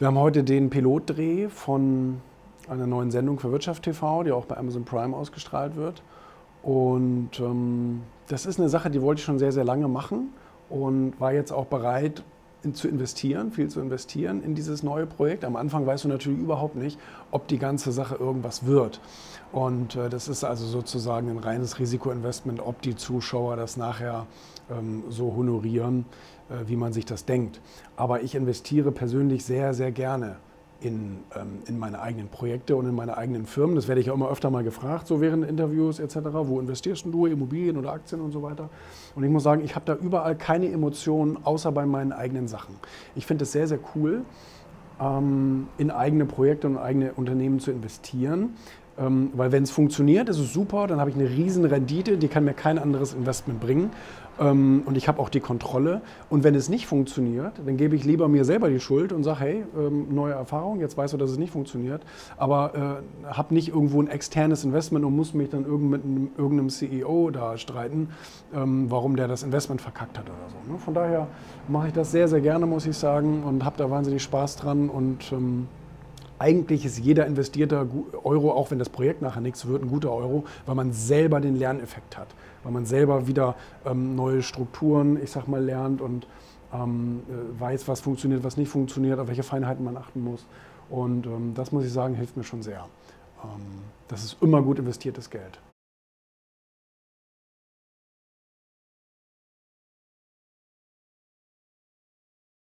Wir haben heute den Pilotdreh von einer neuen Sendung für Wirtschaft TV, die auch bei Amazon Prime ausgestrahlt wird. Und ähm, das ist eine Sache, die wollte ich schon sehr, sehr lange machen und war jetzt auch bereit, in, zu investieren, viel zu investieren in dieses neue Projekt. Am Anfang weißt du natürlich überhaupt nicht, ob die ganze Sache irgendwas wird. Und äh, das ist also sozusagen ein reines Risikoinvestment, ob die Zuschauer das nachher ähm, so honorieren, äh, wie man sich das denkt. Aber ich investiere persönlich sehr, sehr gerne in, ähm, in meine eigenen Projekte und in meine eigenen Firmen. Das werde ich auch immer öfter mal gefragt, so während Interviews etc. Wo investierst du, Immobilien oder Aktien und so weiter? Und ich muss sagen, ich habe da überall keine Emotionen, außer bei meinen eigenen Sachen. Ich finde es sehr, sehr cool, ähm, in eigene Projekte und eigene Unternehmen zu investieren. Ähm, weil wenn es funktioniert, ist es super, dann habe ich eine riesen Rendite, die kann mir kein anderes Investment bringen. Ähm, und ich habe auch die Kontrolle. Und wenn es nicht funktioniert, dann gebe ich lieber mir selber die Schuld und sage, hey, ähm, neue Erfahrung, jetzt weißt du, dass es nicht funktioniert, aber äh, habe nicht irgendwo ein externes Investment und muss mich dann irgend mit einem, irgendeinem CEO da streiten, ähm, warum der das Investment verkackt hat oder so. Ne? Von daher mache ich das sehr, sehr gerne, muss ich sagen, und habe da wahnsinnig Spaß dran und ähm, eigentlich ist jeder investierte Euro, auch wenn das Projekt nachher nichts wird, ein guter Euro, weil man selber den Lerneffekt hat, weil man selber wieder ähm, neue Strukturen, ich sag mal, lernt und ähm, äh, weiß, was funktioniert, was nicht funktioniert, auf welche Feinheiten man achten muss. Und ähm, das muss ich sagen, hilft mir schon sehr. Ähm, das ist immer gut investiertes Geld.